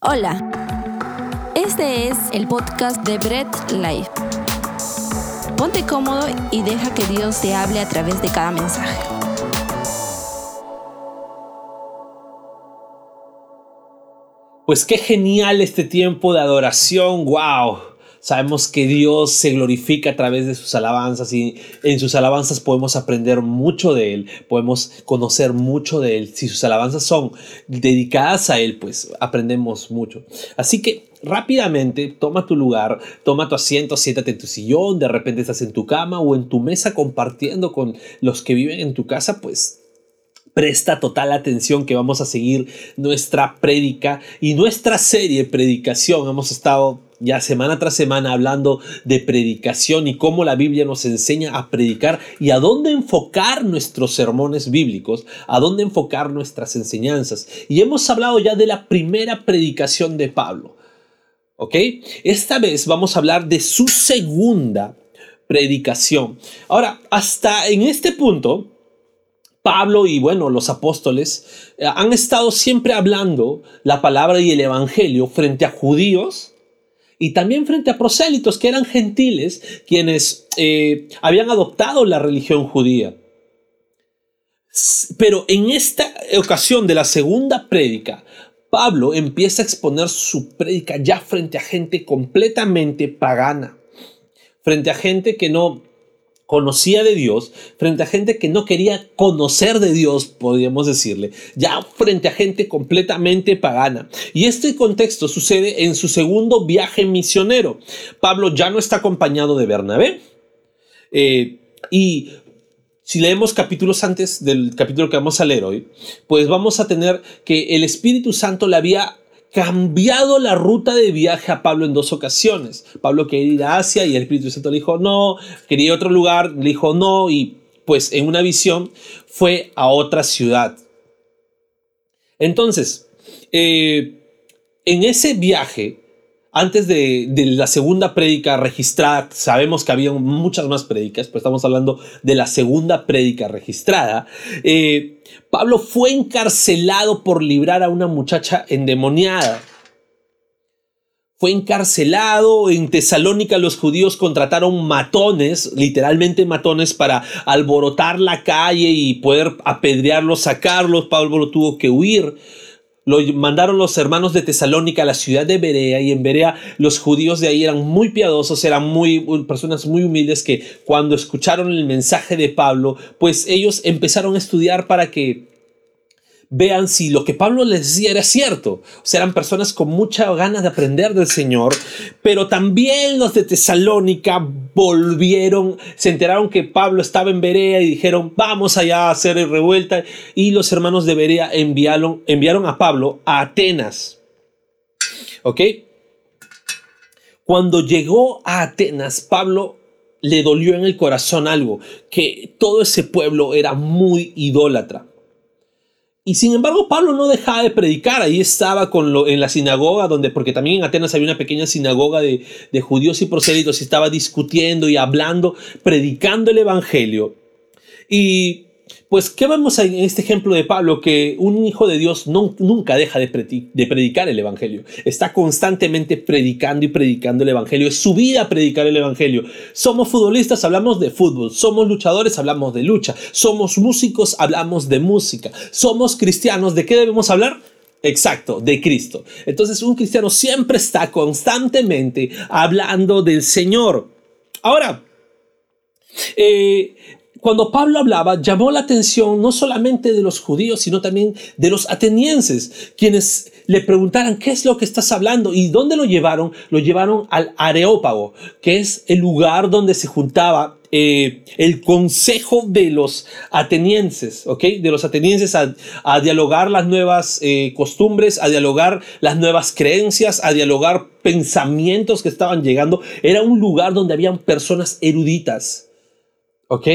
Hola, este es el podcast de Bread Life. Ponte cómodo y deja que Dios te hable a través de cada mensaje. Pues qué genial este tiempo de adoración, wow. Sabemos que Dios se glorifica a través de sus alabanzas y en sus alabanzas podemos aprender mucho de Él, podemos conocer mucho de Él. Si sus alabanzas son dedicadas a Él, pues aprendemos mucho. Así que rápidamente toma tu lugar, toma tu asiento, siéntate en tu sillón, de repente estás en tu cama o en tu mesa compartiendo con los que viven en tu casa, pues presta total atención que vamos a seguir nuestra prédica y nuestra serie predicación. Hemos estado ya semana tras semana hablando de predicación y cómo la Biblia nos enseña a predicar y a dónde enfocar nuestros sermones bíblicos, a dónde enfocar nuestras enseñanzas. Y hemos hablado ya de la primera predicación de Pablo. ¿Ok? Esta vez vamos a hablar de su segunda predicación. Ahora, hasta en este punto, Pablo y bueno, los apóstoles eh, han estado siempre hablando la palabra y el evangelio frente a judíos y también frente a prosélitos que eran gentiles quienes eh, habían adoptado la religión judía. Pero en esta ocasión de la segunda prédica, Pablo empieza a exponer su prédica ya frente a gente completamente pagana, frente a gente que no conocía de Dios, frente a gente que no quería conocer de Dios, podríamos decirle, ya frente a gente completamente pagana. Y este contexto sucede en su segundo viaje misionero. Pablo ya no está acompañado de Bernabé. Eh, y si leemos capítulos antes del capítulo que vamos a leer hoy, pues vamos a tener que el Espíritu Santo le había cambiado la ruta de viaje a Pablo en dos ocasiones. Pablo quería ir a Asia y el Espíritu Santo le dijo no, quería ir a otro lugar, le dijo no y pues en una visión fue a otra ciudad. Entonces, eh, en ese viaje, antes de, la segunda prédica registrada, sabemos que había muchas más prédicas, pero estamos hablando de la segunda prédica registrada. Eh, Pablo fue encarcelado por librar a una muchacha endemoniada. Fue encarcelado en Tesalónica. Los judíos contrataron matones, literalmente matones, para alborotar la calle y poder apedrearlos, sacarlos. Pablo tuvo que huir lo mandaron los hermanos de Tesalónica a la ciudad de Berea y en Berea los judíos de ahí eran muy piadosos, eran muy personas muy humildes que cuando escucharon el mensaje de Pablo, pues ellos empezaron a estudiar para que vean si lo que Pablo les decía era cierto. O sea, eran personas con mucha ganas de aprender del Señor, pero también los de Tesalónica volvieron, se enteraron que Pablo estaba en Berea y dijeron, vamos allá a hacer revuelta. Y los hermanos de Berea enviaron, enviaron a Pablo a Atenas. ¿Ok? Cuando llegó a Atenas, Pablo le dolió en el corazón algo, que todo ese pueblo era muy idólatra. Y sin embargo, Pablo no dejaba de predicar. Ahí estaba con lo, en la sinagoga, donde, porque también en Atenas había una pequeña sinagoga de, de judíos y prosélitos, y estaba discutiendo y hablando, predicando el evangelio. Y pues, ¿qué vemos en este ejemplo de Pablo? Que un hijo de Dios no, nunca deja de, predicar el Evangelio. Está constantemente predicando y predicando el Evangelio. Es su vida predicar el Evangelio. Somos futbolistas, hablamos de fútbol. Somos luchadores, hablamos de lucha. Somos músicos, hablamos de música. Somos cristianos, ¿de qué debemos hablar? Exacto, de Cristo. Entonces un cristiano siempre está constantemente hablando del Señor. Ahora, eh, cuando Pablo hablaba, llamó la atención no solamente de los judíos, sino también de los atenienses, quienes le preguntaran, ¿qué es lo que estás hablando? ¿Y dónde lo llevaron? Lo llevaron al Areópago, que es el lugar donde se juntaba eh, el consejo de los atenienses, ¿ok? De los atenienses a, dialogar las nuevas eh, costumbres, a dialogar las nuevas creencias, a dialogar pensamientos que estaban llegando. Era un lugar donde habían personas eruditas, ¿ok?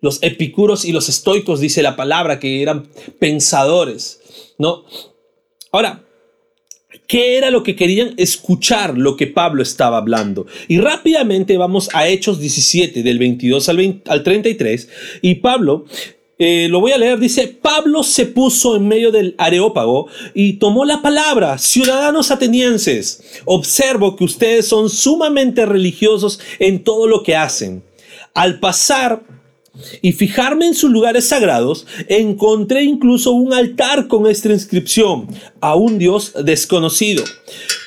Los epicuros y los estoicos, dice la palabra, que eran pensadores, ¿no? Ahora, ¿Qué era lo que querían? Escuchar lo que Pablo estaba hablando. Y rápidamente vamos a Hechos 17, del 22 al, al 33. Y Pablo eh, lo voy a leer, dice, Pablo se puso en medio del areópago y tomó la palabra, ciudadanos atenienses, observo que ustedes son sumamente religiosos en todo lo que hacen. Al pasar y fijarme en sus lugares sagrados, encontré incluso un altar con esta inscripción, a un Dios desconocido.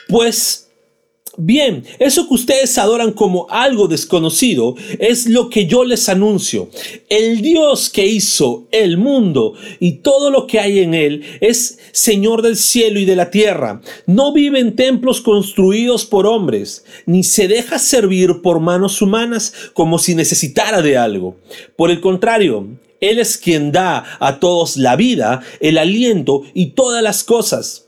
Pues Bien, eso que ustedes adoran como algo desconocido es lo que yo les anuncio. El Dios que hizo el mundo y todo lo que hay en él es Señor del cielo y de la tierra. No vive en templos construidos por hombres, ni se deja servir por manos humanas como si necesitara de algo. Por el contrario, Él es quien da a todos la vida, el aliento y todas las cosas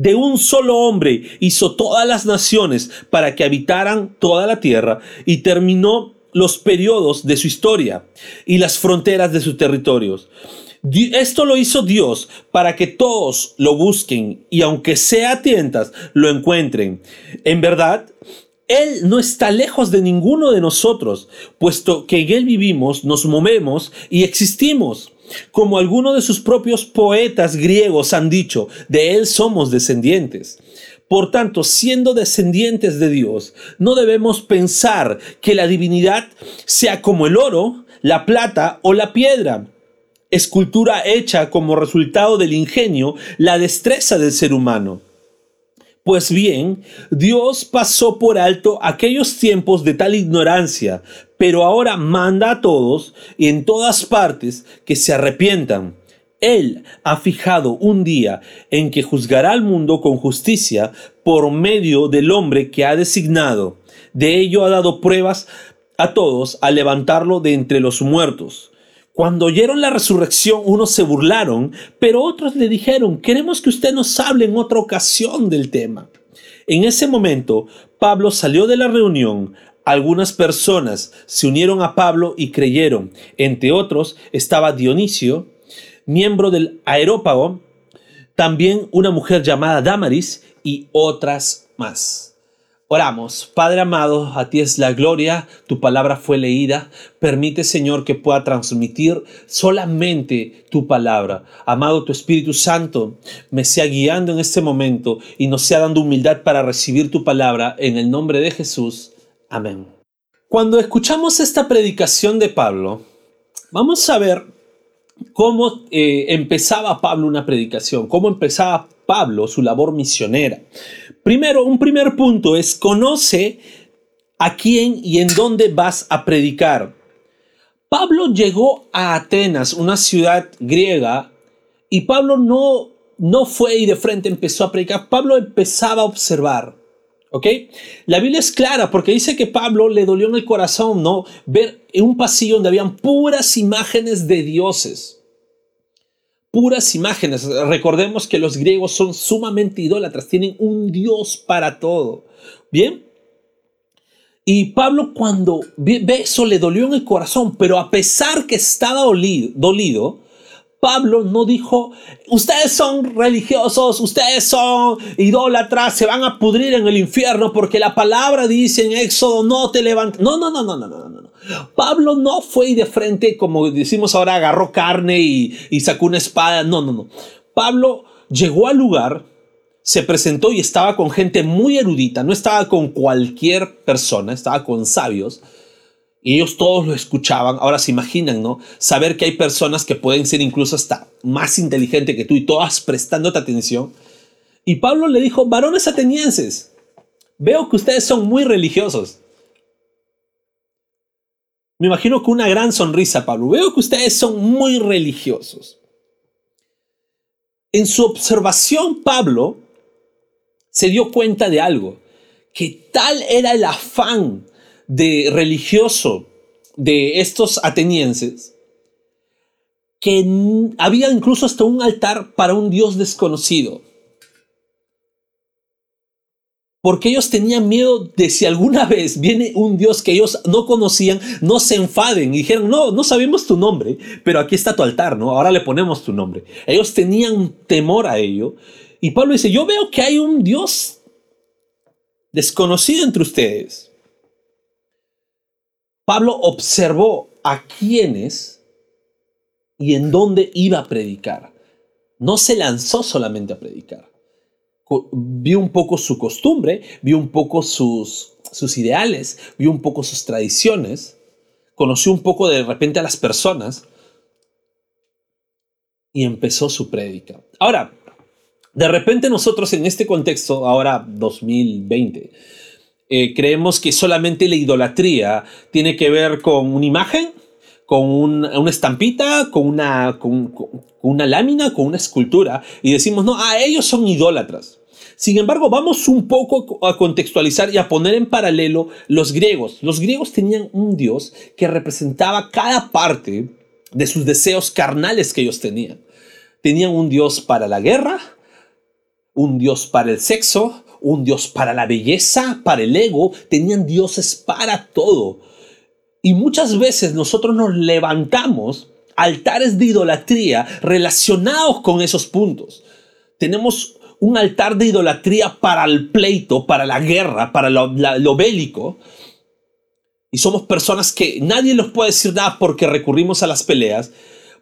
de un solo hombre hizo todas las naciones para que habitaran toda la tierra y terminó los periodos de su historia y las fronteras de sus territorios. Esto lo hizo Dios para que todos lo busquen y aunque sea tientas, lo encuentren. En verdad, Él no está lejos de ninguno de nosotros, puesto que en Él vivimos, nos movemos y existimos. Como algunos de sus propios poetas griegos han dicho, de él somos descendientes. Por tanto, siendo descendientes de Dios, no debemos pensar que la divinidad sea como el oro, la plata o la piedra, escultura hecha como resultado del ingenio, la destreza del ser humano. Pues bien, Dios pasó por alto aquellos tiempos de tal ignorancia, pero ahora manda a todos y en todas partes que se arrepientan. Él ha fijado un día en que juzgará al mundo con justicia por medio del hombre que ha designado. De ello ha dado pruebas a todos al levantarlo de entre los muertos. Cuando oyeron la resurrección, unos se burlaron, pero otros le dijeron, queremos que usted nos hable en otra ocasión del tema. En ese momento, Pablo salió de la reunión. Algunas personas se unieron a Pablo y creyeron. Entre otros estaba Dionisio, miembro del aerópago, también una mujer llamada Damaris y otras más. Oramos, Padre amado, a ti es la gloria, tu palabra fue leída, permite Señor que pueda transmitir solamente tu palabra. Amado, tu Espíritu Santo me sea guiando en este momento y nos sea dando humildad para recibir tu palabra en el nombre de Jesús. Amén. Cuando escuchamos esta predicación de Pablo, vamos a ver cómo eh, empezaba Pablo una predicación, cómo empezaba Pablo su labor misionera. Primero, un primer punto es conoce a quién y en dónde vas a predicar. Pablo llegó a Atenas, una ciudad griega, y Pablo no, no fue y de frente empezó a predicar. Pablo empezaba a observar. La Biblia es clara porque dice que Pablo le dolió en el corazón, ¿no? Ver en un pasillo donde habían puras imágenes de dioses puras imágenes. Recordemos que los griegos son sumamente idólatras, tienen un Dios para todo. Bien. Y Pablo cuando ve eso le dolió en el corazón, pero a pesar que estaba dolido, Pablo no dijo, ustedes son religiosos, ustedes son idólatras, se van a pudrir en el infierno porque la palabra dice en Éxodo, no te levantes. No, no, no, no, no, no, no. Pablo no fue de frente, como decimos ahora, agarró carne y, y sacó una espada. No, no, no. Pablo llegó al lugar, se presentó y estaba con gente muy erudita, no estaba con cualquier persona, estaba con sabios. Y ellos todos lo escuchaban. Ahora se imaginan, ¿no? Saber que hay personas que pueden ser incluso hasta más inteligentes que tú y todas prestándote atención. Y Pablo le dijo, varones atenienses, veo que ustedes son muy religiosos. Me imagino con una gran sonrisa, Pablo. Veo que ustedes son muy religiosos. En su observación, Pablo se dio cuenta de algo, que tal era el afán de religioso de estos atenienses, que había incluso hasta un altar para un dios desconocido porque ellos tenían miedo de si alguna vez viene un Dios que ellos no conocían, no se enfaden y dijeron, no, no sabemos tu nombre, pero aquí está tu altar, ¿no? Ahora le ponemos tu nombre. Ellos tenían temor a ello. Y Pablo dice, yo veo que hay un Dios desconocido entre ustedes. Pablo observó a quienes y en dónde iba a predicar. No se lanzó solamente a predicar. Vio un poco su costumbre, vio un poco sus, sus ideales, vio un poco sus tradiciones, conoció un poco de repente a las personas y empezó su prédica. Ahora, de repente nosotros en este contexto, ahora 2020, eh, creemos que solamente la idolatría tiene que ver con una imagen, con una estampita, con una, lámina, con una escultura, y decimos, no, a ellos son idólatras. Sin embargo, vamos un poco a contextualizar y a poner en paralelo los griegos. Los griegos tenían un dios que representaba cada parte de sus deseos carnales que ellos tenían. Tenían un dios para la guerra, un dios para el sexo, un dios para la belleza, para el ego, tenían dioses para todo. Y muchas veces nosotros nos levantamos altares de idolatría relacionados con esos puntos. Tenemos un altar de idolatría para el pleito, para la guerra, para lo, bélico. Y somos personas que nadie nos puede decir nada porque recurrimos a las peleas.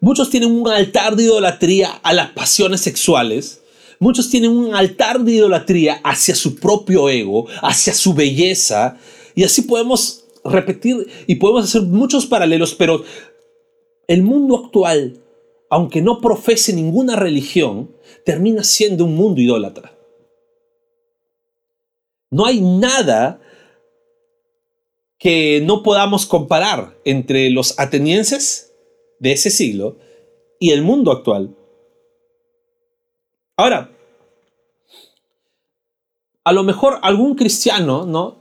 Muchos tienen un altar de idolatría a las pasiones sexuales. Muchos tienen un altar de idolatría hacia su propio ego, hacia su belleza. Y así podemos repetir y podemos hacer muchos paralelos, pero el mundo actual, aunque no profese ninguna religión, termina siendo un mundo idólatra. No hay nada que no podamos comparar entre los atenienses de ese siglo y el mundo actual. Ahora, a lo mejor algún cristiano, ¿no?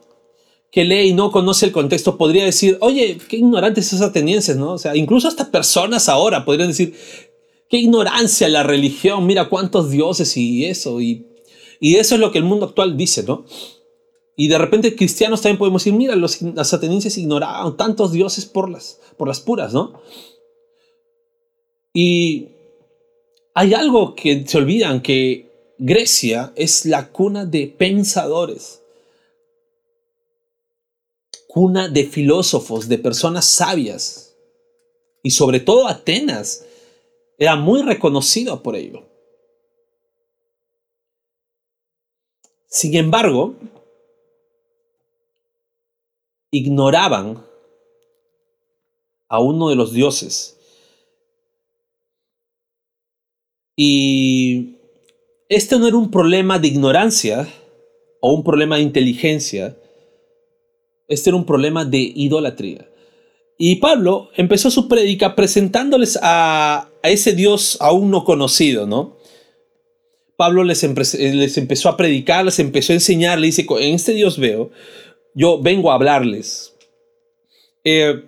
que lee y no conoce el contexto podría decir, oye, qué ignorantes esos atenienses, ¿no? O sea, incluso hasta personas ahora podrían decir, qué ignorancia la religión, mira cuántos dioses y eso, y, y eso es lo que el mundo actual dice, ¿no? Y de repente cristianos también podemos decir, mira, los, atenienses ignoraban tantos dioses por las, por las puras, ¿no? Y hay algo que se olvidan, que Grecia es la cuna de pensadores cuna de filósofos, de personas sabias. Y sobre todo Atenas era muy reconocida por ello. Sin embargo, ignoraban a uno de los dioses. Y este no era un problema de ignorancia o un problema de inteligencia, este era un problema de idolatría. Y Pablo empezó su prédica presentándoles a, ese Dios aún no conocido, ¿no? Pablo les, les, empezó a predicar, les empezó a enseñar, le dice, en este Dios veo, yo vengo a hablarles. Eh,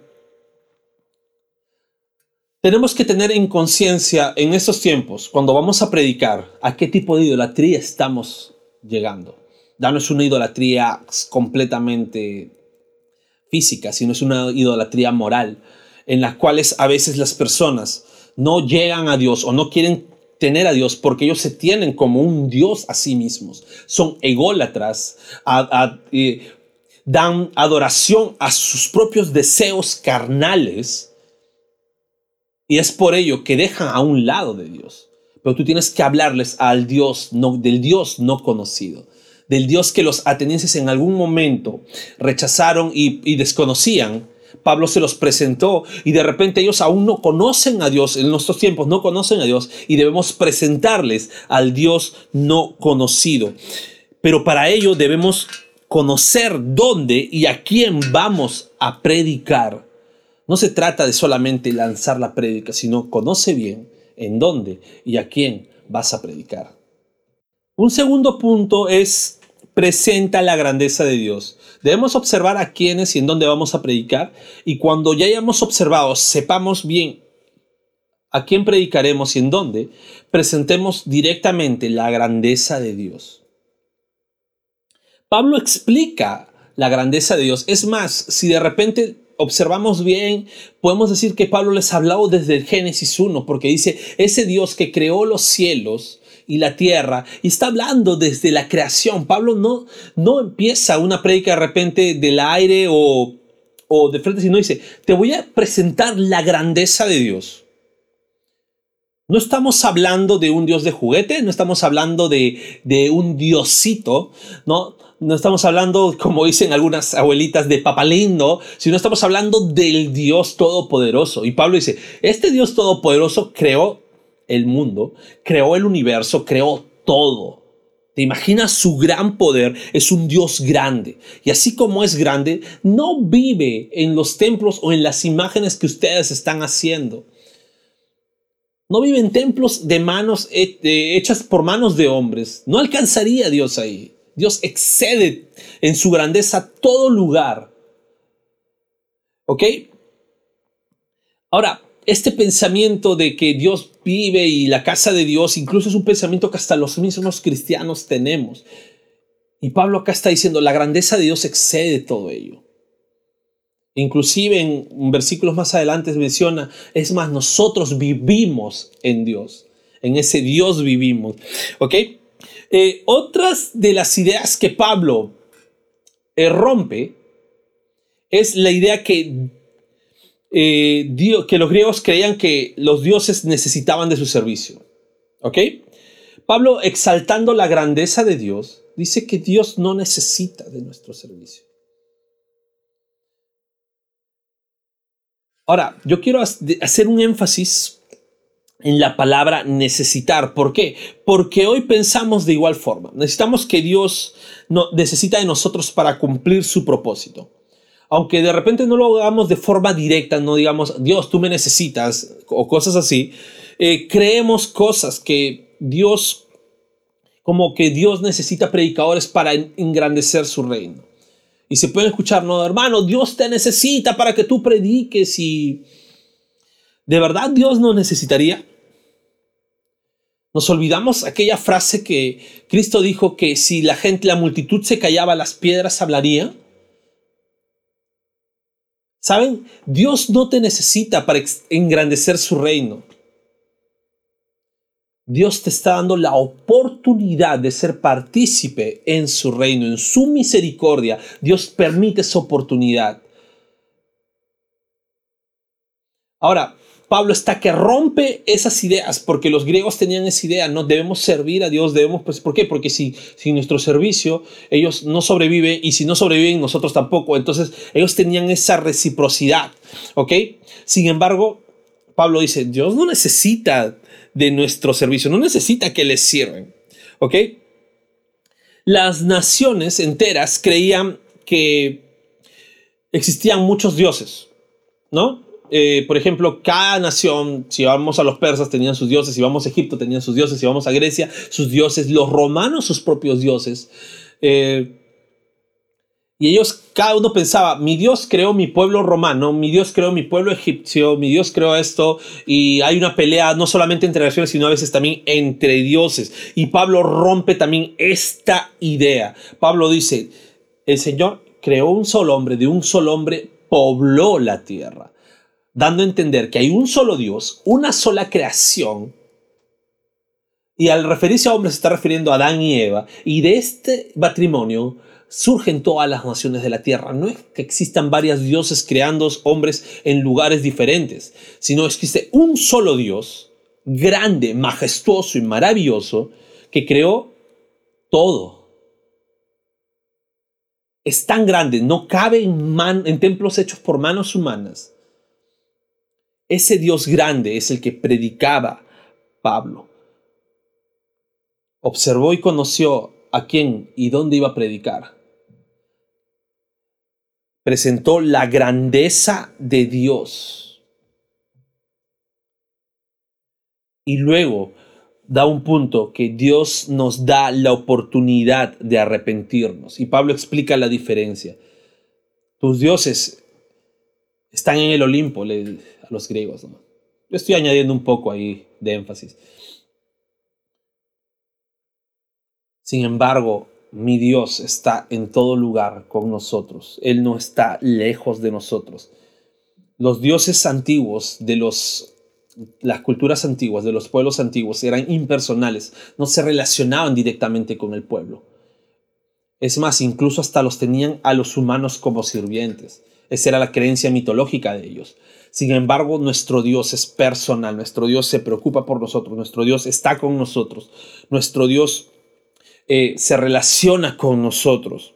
tenemos que tener en conciencia en estos tiempos, cuando vamos a predicar, a qué tipo de idolatría estamos llegando. Danos una idolatría completamente física, sino es una idolatría moral, en las cuales a veces las personas no llegan a Dios o no quieren tener a Dios porque ellos se tienen como un Dios a sí mismos. Son ególatras, dan adoración a sus propios deseos carnales y es por ello que dejan a un lado de Dios. Pero tú tienes que hablarles al Dios, del Dios no conocido del Dios que los atenienses en algún momento rechazaron y, desconocían. Pablo se los presentó y de repente ellos aún no conocen a Dios, en nuestros tiempos no conocen a Dios y debemos presentarles al Dios no conocido. Pero para ello debemos conocer dónde y a quién vamos a predicar. No se trata de solamente lanzar la prédica, sino conoce bien en dónde y a quién vas a predicar. Un segundo punto es presenta la grandeza de Dios. Debemos observar a quiénes y en dónde vamos a predicar y cuando ya hayamos observado, sepamos bien a quién predicaremos y en dónde, presentemos directamente la grandeza de Dios. Pablo explica la grandeza de Dios. Es más, si de repente observamos bien, podemos decir que Pablo les ha hablado desde el Génesis 1, porque dice, ese Dios que creó los cielos y la tierra. Y está hablando desde la creación. Pablo no, no empieza una prédica de repente del aire o, de frente, sino dice, te voy a presentar la grandeza de Dios. No estamos hablando de un Dios de juguete, no estamos hablando de, de un diosito, ¿no? No estamos hablando, como dicen algunas abuelitas, de papalindo, sino estamos hablando del Dios Todopoderoso. Y Pablo dice, este Dios Todopoderoso creó el mundo, creó el universo, creó todo. ¿Te imaginas su gran poder? Es un Dios grande. Y así como es grande, no vive en los templos o en las imágenes que ustedes están haciendo. No vive en templos de manos hechas por manos de hombres. No alcanzaría Dios ahí. Dios excede en su grandeza todo lugar. ¿Ok? Ahora, este pensamiento de que Dios vive y la casa de Dios, incluso es un pensamiento que hasta los mismos cristianos tenemos. Y Pablo acá está diciendo, la grandeza de Dios excede todo ello. Inclusive en versículos más adelante menciona, es más, nosotros vivimos en Dios. En ese Dios vivimos. ¿Ok? Eh, otras de las ideas que Pablo eh, rompe es la idea que, eh, que los griegos creían que los dioses necesitaban de su servicio. ¿Ok? Pablo, exaltando la grandeza de Dios, dice que Dios no necesita de nuestro servicio. Ahora, yo quiero hacer un énfasis en la palabra necesitar. ¿Por qué? Porque hoy pensamos de igual forma. Necesitamos que Dios no, necesita de nosotros para cumplir su propósito. Aunque de repente no lo hagamos de forma directa, no digamos, Dios, tú me necesitas, o cosas así, eh, creemos cosas que Dios, como que Dios necesita predicadores para engrandecer su reino. Y se puede escuchar, no, hermano, Dios te necesita para que tú prediques y... ¿De verdad Dios no necesitaría? Nos olvidamos aquella frase que Cristo dijo que si la gente, la multitud se callaba, las piedras hablarían. ¿Saben? Dios no te necesita para engrandecer su reino. Dios te está dando la oportunidad de ser partícipe en su reino, en su misericordia. Dios permite esa oportunidad. Ahora, Pablo está que rompe esas ideas, porque los griegos tenían esa idea, no debemos servir a Dios, debemos, pues, ¿por qué? Porque si sin nuestro servicio ellos no sobreviven y si no sobreviven nosotros tampoco, entonces ellos tenían esa reciprocidad, ¿ok? Sin embargo, Pablo dice, Dios no necesita de nuestro servicio, no necesita que les sirven, ¿ok? Las naciones enteras creían que existían muchos dioses, ¿no? Eh, por ejemplo, cada nación, si vamos a los persas, tenían sus dioses, si vamos a Egipto, tenían sus dioses, si vamos a Grecia, sus dioses, los romanos, sus propios dioses. Eh, y ellos, cada uno pensaba, mi Dios creó mi pueblo romano, mi Dios creó mi pueblo egipcio, mi Dios creó esto, y hay una pelea no solamente entre naciones, sino a veces también entre dioses. Y Pablo rompe también esta idea. Pablo dice, el Señor creó un solo hombre, de un solo hombre pobló la tierra dando a entender que hay un solo Dios, una sola creación, y al referirse a hombres se está refiriendo a Adán y Eva, y de este matrimonio surgen todas las naciones de la tierra. No es que existan varios dioses creando hombres en lugares diferentes, sino existe un solo Dios, grande, majestuoso y maravilloso, que creó todo. Es tan grande, no cabe en, en templos hechos por manos humanas ese Dios grande es el que predicaba Pablo. Observó y conoció a quién y dónde iba a predicar. Presentó la grandeza de Dios. Y luego da un punto que Dios nos da la oportunidad de arrepentirnos. Y Pablo explica la diferencia. Tus dioses están en el Olimpo, a los griegos. Yo estoy añadiendo un poco ahí de énfasis. Sin embargo, mi Dios está en todo lugar con nosotros. Él no está lejos de nosotros. Los dioses antiguos de los las culturas antiguas, de los pueblos antiguos, eran impersonales, no se relacionaban directamente con el pueblo. Es más, incluso hasta los tenían a los humanos como sirvientes. Esa era la creencia mitológica de ellos. Sin embargo, nuestro Dios es personal, nuestro Dios se preocupa por nosotros, nuestro Dios está con nosotros, nuestro Dios eh, se relaciona con nosotros.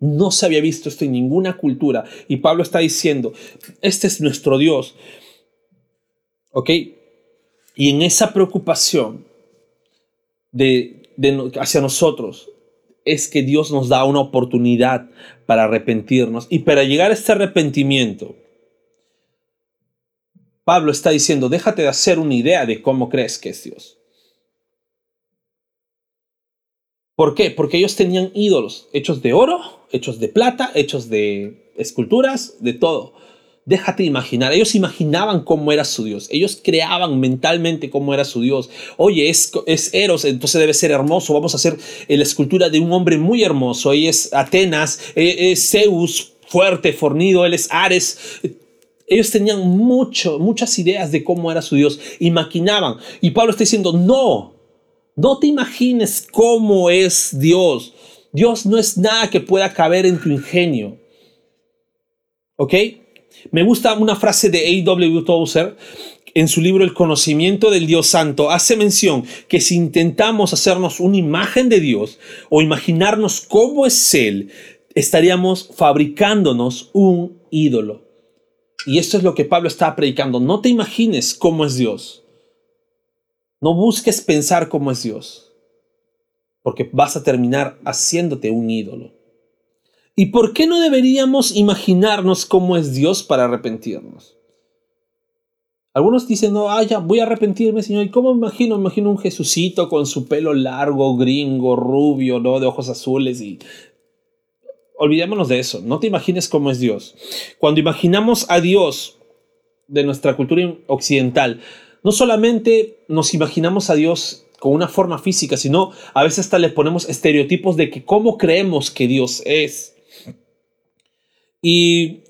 No se había visto esto en ninguna cultura. Y Pablo está diciendo, este es nuestro Dios. ¿Ok? Y en esa preocupación de, hacia nosotros es que Dios nos da una oportunidad para arrepentirnos. Y para llegar a este arrepentimiento, Pablo está diciendo, déjate de hacer una idea de cómo crees que es Dios. ¿Por qué? Porque ellos tenían ídolos hechos de oro, hechos de plata, hechos de esculturas, de todo. Déjate imaginar, ellos imaginaban cómo era su Dios, ellos creaban mentalmente cómo era su Dios. Oye, es, es Eros, entonces debe ser hermoso, vamos a hacer la escultura de un hombre muy hermoso, ahí es Atenas, e, es Zeus, fuerte, fornido, él es Ares. Ellos tenían mucho, muchas ideas de cómo era su Dios y maquinaban. Y Pablo está diciendo, no, no te imagines cómo es Dios. Dios no es nada que pueda caber en tu ingenio. ¿Ok? Me gusta una frase de A.W. Tozer en su libro El conocimiento del Dios Santo. Hace mención que si intentamos hacernos una imagen de Dios o imaginarnos cómo es Él, estaríamos fabricándonos un ídolo. Y esto es lo que Pablo está predicando. No te imagines cómo es Dios. No busques pensar cómo es Dios, porque vas a terminar haciéndote un ídolo. ¿Y por qué no deberíamos imaginarnos cómo es Dios para arrepentirnos? Algunos dicen, no, ah, voy a arrepentirme, Señor. ¿Y cómo me imagino? Imagino un Jesucito con su pelo largo, gringo, rubio, ¿no? De ojos azules y... Olvidémonos de eso, no te imagines cómo es Dios. Cuando imaginamos a Dios de nuestra cultura occidental, no solamente nos imaginamos a Dios con una forma física, sino a veces hasta le ponemos estereotipos de que cómo creemos que Dios es. Y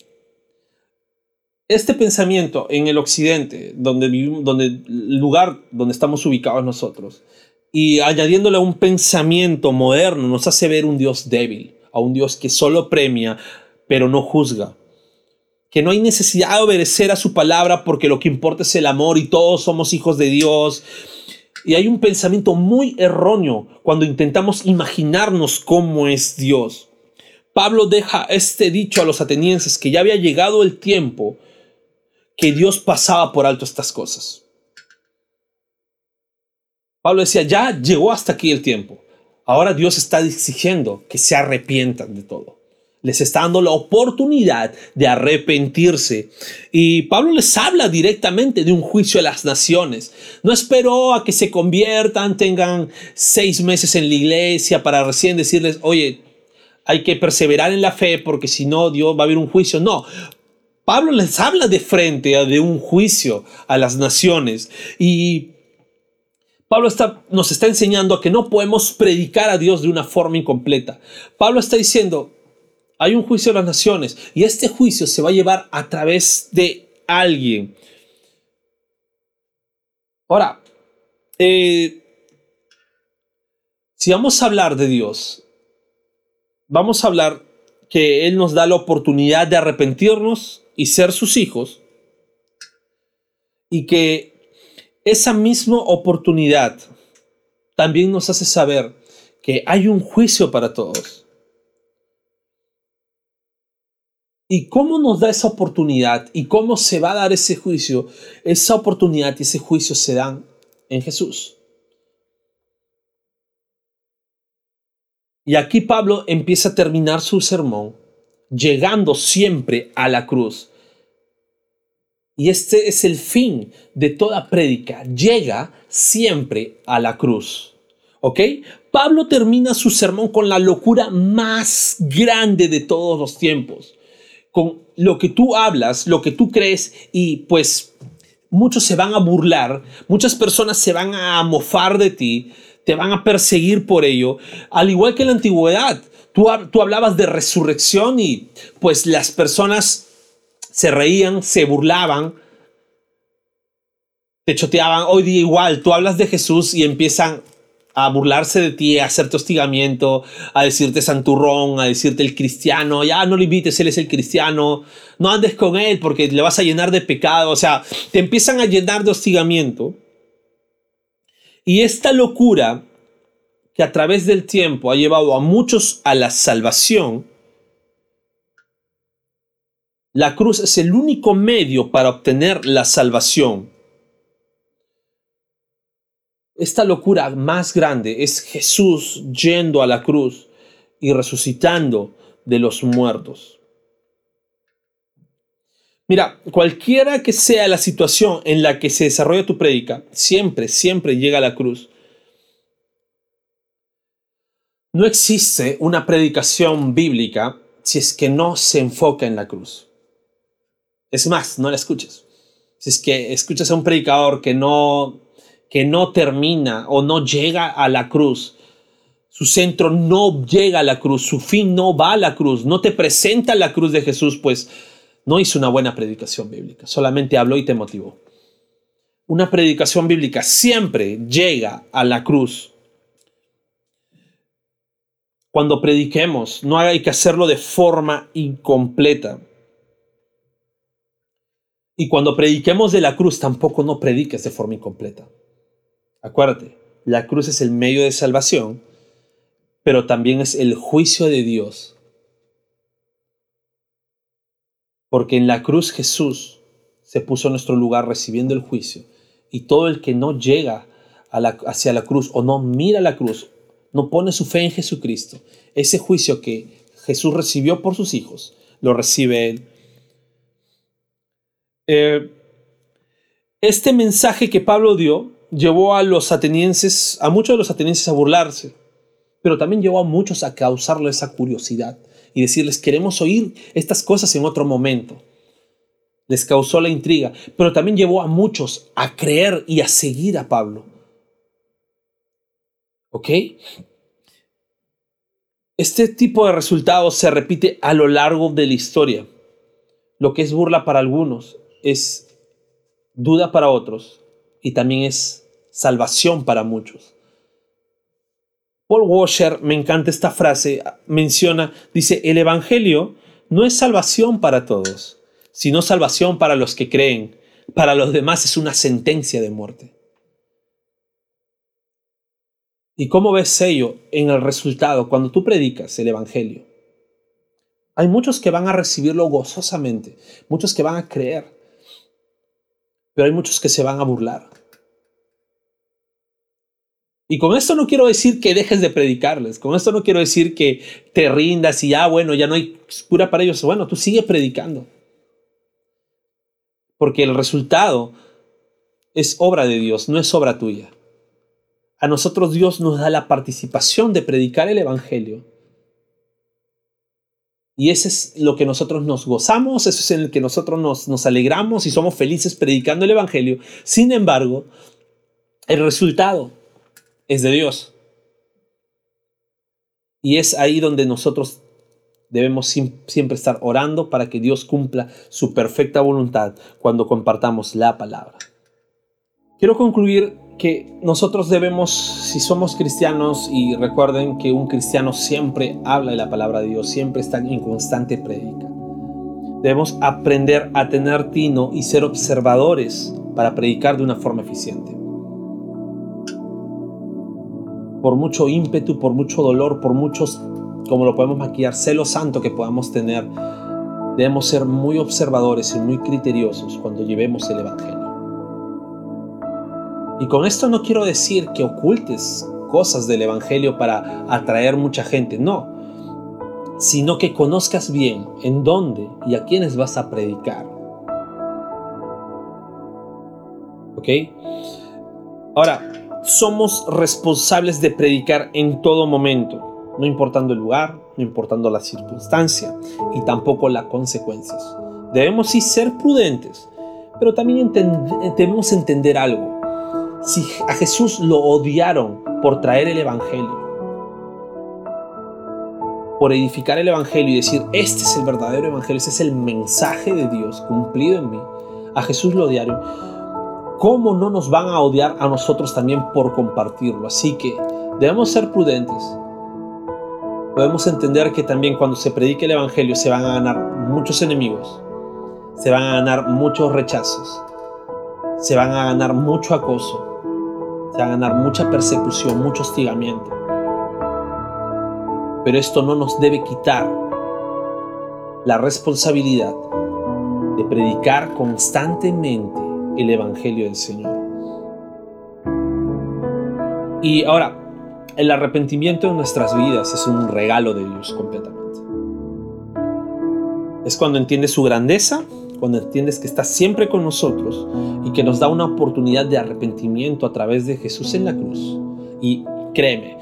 este pensamiento en el occidente, donde vivimos, donde el lugar donde estamos ubicados nosotros, y añadiéndole un pensamiento moderno, nos hace ver un Dios débil, a un Dios que solo premia, pero no juzga que no hay necesidad de obedecer a su palabra porque lo que importa es el amor y todos somos hijos de Dios. Y hay un pensamiento muy erróneo cuando intentamos imaginarnos cómo es Dios. Pablo deja este dicho a los atenienses que ya había llegado el tiempo que Dios pasaba por alto estas cosas. Pablo decía, ya llegó hasta aquí el tiempo. Ahora Dios está exigiendo que se arrepientan de todo les está dando la oportunidad de arrepentirse. Y Pablo les habla directamente de un juicio a las naciones. No esperó a que se conviertan, tengan seis meses en la iglesia para recién decirles, oye, hay que perseverar en la fe porque si no, Dios va a haber un juicio. No. Pablo les habla de frente de un juicio a las naciones. Y Pablo está, nos está enseñando que no podemos predicar a Dios de una forma incompleta. Pablo está diciendo, hay un juicio de las naciones y este juicio se va a llevar a través de alguien. Ahora, eh, si vamos a hablar de Dios, vamos a hablar que Él nos da la oportunidad de arrepentirnos y ser sus hijos, y que esa misma oportunidad también nos hace saber que hay un juicio para todos. ¿Y cómo nos da esa oportunidad? ¿Y cómo se va a dar ese juicio? Esa oportunidad y ese juicio se dan en Jesús. Y aquí Pablo empieza a terminar su sermón llegando siempre a la cruz. Y este es el fin de toda prédica. Llega siempre a la cruz. ¿Ok? Pablo termina su sermón con la locura más grande de todos los tiempos con lo que tú hablas, lo que tú crees y pues muchos se van a burlar, muchas personas se van a mofar de ti, te van a perseguir por ello, al igual que en la antigüedad. Tú, tú hablabas de resurrección y pues las personas se reían, se burlaban, te choteaban. Hoy día igual, tú hablas de Jesús y empiezan a burlarse de ti, a hacerte hostigamiento, a decirte santurrón, a decirte el cristiano, ya no lo invites, él es el cristiano, no andes con él porque le vas a llenar de pecado, o sea, te empiezan a llenar de hostigamiento. Y esta locura que a través del tiempo ha llevado a muchos a la salvación, la cruz es el único medio para obtener la salvación. Esta locura más grande es Jesús yendo a la cruz y resucitando de los muertos. Mira, cualquiera que sea la situación en la que se desarrolla tu prédica, siempre, siempre llega a la cruz. No existe una predicación bíblica si es que no se enfoca en la cruz. Es más, no la escuches. Si es que escuchas a un predicador que no, que no termina o no llega a la cruz, su centro no llega a la cruz, su fin no va a la cruz, no te presenta la cruz de Jesús, pues no hizo una buena predicación bíblica, solamente habló y te motivó. Una predicación bíblica siempre llega a la cruz. Cuando prediquemos, no hay que hacerlo de forma incompleta. Y cuando prediquemos de la cruz, tampoco no prediques de forma incompleta. Acuérdate, la cruz es el medio de salvación, pero también es el juicio de Dios. Porque en la cruz Jesús se puso en nuestro lugar recibiendo el juicio. Y todo el que no llega hacia la cruz o no mira la cruz, no pone su fe en Jesucristo, ese juicio que Jesús recibió por sus hijos, lo recibe él eh, este mensaje que Pablo dio llevó a los atenienses, a muchos de los atenienses a burlarse, pero también llevó a muchos a causarle esa curiosidad y decirles, queremos oír estas cosas en otro momento. Les causó la intriga, pero también llevó a muchos a creer y a seguir a Pablo. ¿Ok? Este tipo de resultados se repite a lo largo de la historia. Lo que es burla para algunos es duda para otros y también es salvación para muchos. Paul Washer, me encanta esta frase, menciona, dice, el Evangelio no es salvación para todos, sino salvación para los que creen. Para los demás es una sentencia de muerte. ¿Y cómo ves ello en el resultado cuando tú predicas el Evangelio? Hay muchos que van a recibirlo gozosamente, muchos que van a creer, pero hay muchos que se van a burlar. Y con esto no quiero decir que dejes de predicarles, con esto no quiero decir que te rindas y ya, ah, bueno, ya no hay cura para ellos. Bueno, tú sigue predicando. Porque el resultado es obra de Dios, no es obra tuya. A nosotros Dios nos da la participación de predicar el Evangelio y ese es lo que nosotros nos gozamos, eso es en el que nosotros nos, nos alegramos y somos felices predicando el Evangelio. Sin embargo, el resultado es de Dios. Y es ahí donde nosotros debemos siempre estar orando para que Dios cumpla su perfecta voluntad cuando compartamos la palabra. Quiero concluir que nosotros debemos, si somos cristianos, y recuerden que un cristiano siempre habla de la palabra de Dios, siempre está en constante prédica. Debemos aprender a tener tino y ser observadores para predicar de una forma eficiente. Por mucho ímpetu, por mucho dolor, por muchos, como lo podemos maquillar, celo santo que podamos tener, debemos ser muy observadores y muy criteriosos cuando llevemos el Evangelio. Y con esto no quiero decir que ocultes cosas del Evangelio para atraer mucha gente, no, sino que conozcas bien en dónde y a quiénes vas a predicar. ¿Ok? Ahora, somos responsables de predicar en todo momento, no importando el lugar, no importando la circunstancia y tampoco las consecuencias. Debemos sí ser prudentes, pero también debemos entender algo si a Jesús lo odiaron por traer el Evangelio, por edificar el Evangelio y decir, este es el verdadero Evangelio, este es el mensaje de Dios cumplido en mí, a Jesús lo odiaron, ¿cómo no nos van a odiar a nosotros también por compartirlo? Así que Debemos ser prudentes. Podemos entender que también cuando se predique el Evangelio se van a ganar muchos enemigos, se van a ganar muchos rechazos, se van a ganar mucho acoso, se va a ganar mucha persecución, mucho hostigamiento. Pero esto no nos debe quitar la responsabilidad de predicar constantemente el Evangelio del Señor. Y ahora, el arrepentimiento en nuestras vidas es un regalo de Dios completamente. Es cuando entiendes su grandeza, cuando entiendes que está siempre con nosotros y que nos da una oportunidad de arrepentimiento a través de Jesús en la cruz. Y créeme,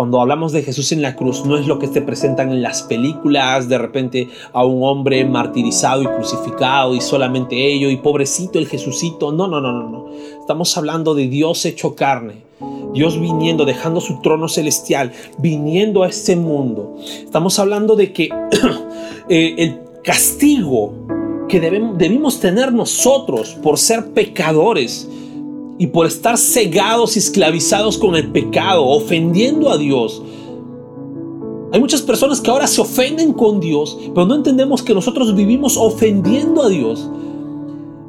cuando hablamos de Jesús en la cruz, no es lo que te presentan en las películas, de repente a un hombre martirizado y crucificado y solamente ello y pobrecito el Jesucito. No, no, no, no, no. Estamos hablando de Dios hecho carne. Dios viniendo, dejando su trono celestial, viniendo a este mundo. Estamos hablando de que eh, el castigo que debemos, debimos tener nosotros por ser pecadores, y por estar cegados y esclavizados con el pecado, ofendiendo a Dios. Hay muchas personas que ahora se ofenden con Dios, pero no entendemos que nosotros vivimos ofendiendo a Dios.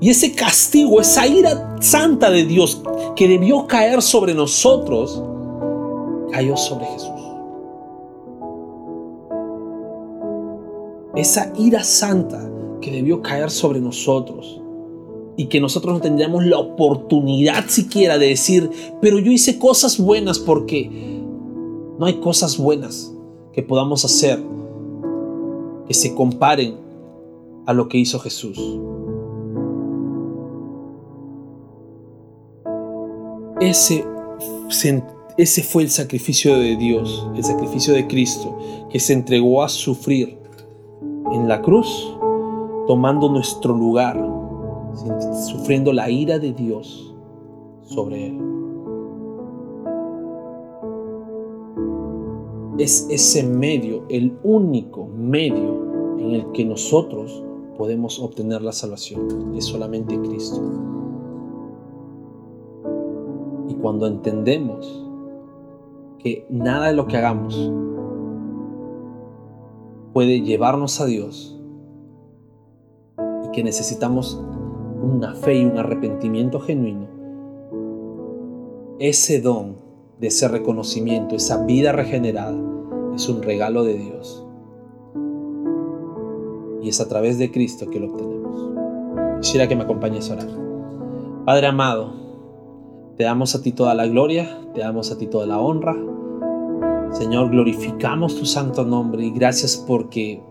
Y ese castigo, esa ira santa de Dios que debió caer sobre nosotros, cayó sobre Jesús. Esa ira santa que debió caer sobre nosotros y que nosotros no tendríamos la oportunidad siquiera de decir, pero yo hice cosas buenas porque no hay cosas buenas que podamos hacer que se comparen a lo que hizo Jesús. Ese, ese fue el sacrificio de Dios, el sacrificio de Cristo, que se entregó a sufrir en la cruz, tomando nuestro lugar sufriendo la ira de Dios sobre él. Es ese medio, el único medio en el que nosotros podemos obtener la salvación. Es solamente Cristo. Y cuando entendemos que nada de lo que hagamos puede llevarnos a Dios que necesitamos una fe y un arrepentimiento genuino, ese don de ese reconocimiento, esa vida regenerada, es un regalo de Dios. Y es a través de Cristo que lo obtenemos. Quisiera que me acompañes a orar. Padre amado, te damos a ti toda la gloria, te damos a ti toda la honra. Señor, glorificamos tu santo nombre y gracias porque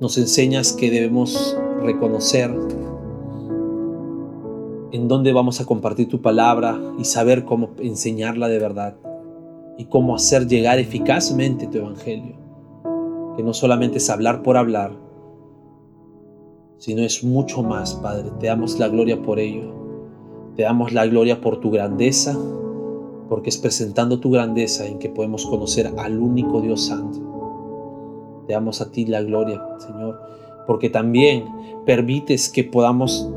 nos enseñas que debemos reconocer en dónde vamos a compartir tu palabra y saber cómo enseñarla de verdad y cómo hacer llegar eficazmente tu evangelio. Que no solamente es hablar por hablar, sino es mucho más, Padre. Te damos la gloria por ello. Te damos la gloria por tu grandeza, porque es presentando tu grandeza en que podemos conocer al único Dios Santo. Te damos a ti la gloria, Señor, porque también permites que podamos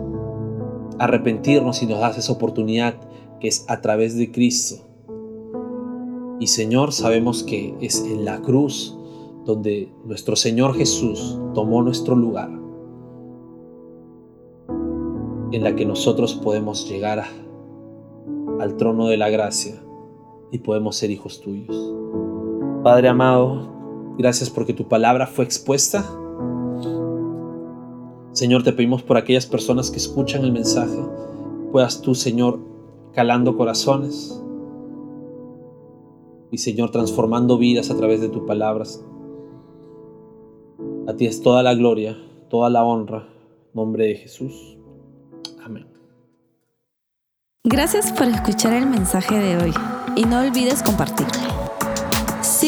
arrepentirnos y nos das esa oportunidad que es a través de Cristo. Y Señor, sabemos que es en la cruz donde nuestro Señor Jesús tomó nuestro lugar, en la que nosotros podemos llegar al trono de la gracia y podemos ser hijos tuyos. Padre amado, gracias porque tu palabra fue expuesta Señor, te pedimos por aquellas personas que escuchan el mensaje, puedas tú, Señor, calando corazones y, Señor, transformando vidas a través de tus palabras. A ti es toda la gloria, toda la honra, nombre de Jesús. Amén. Gracias por escuchar el mensaje de hoy y no olvides compartirlo.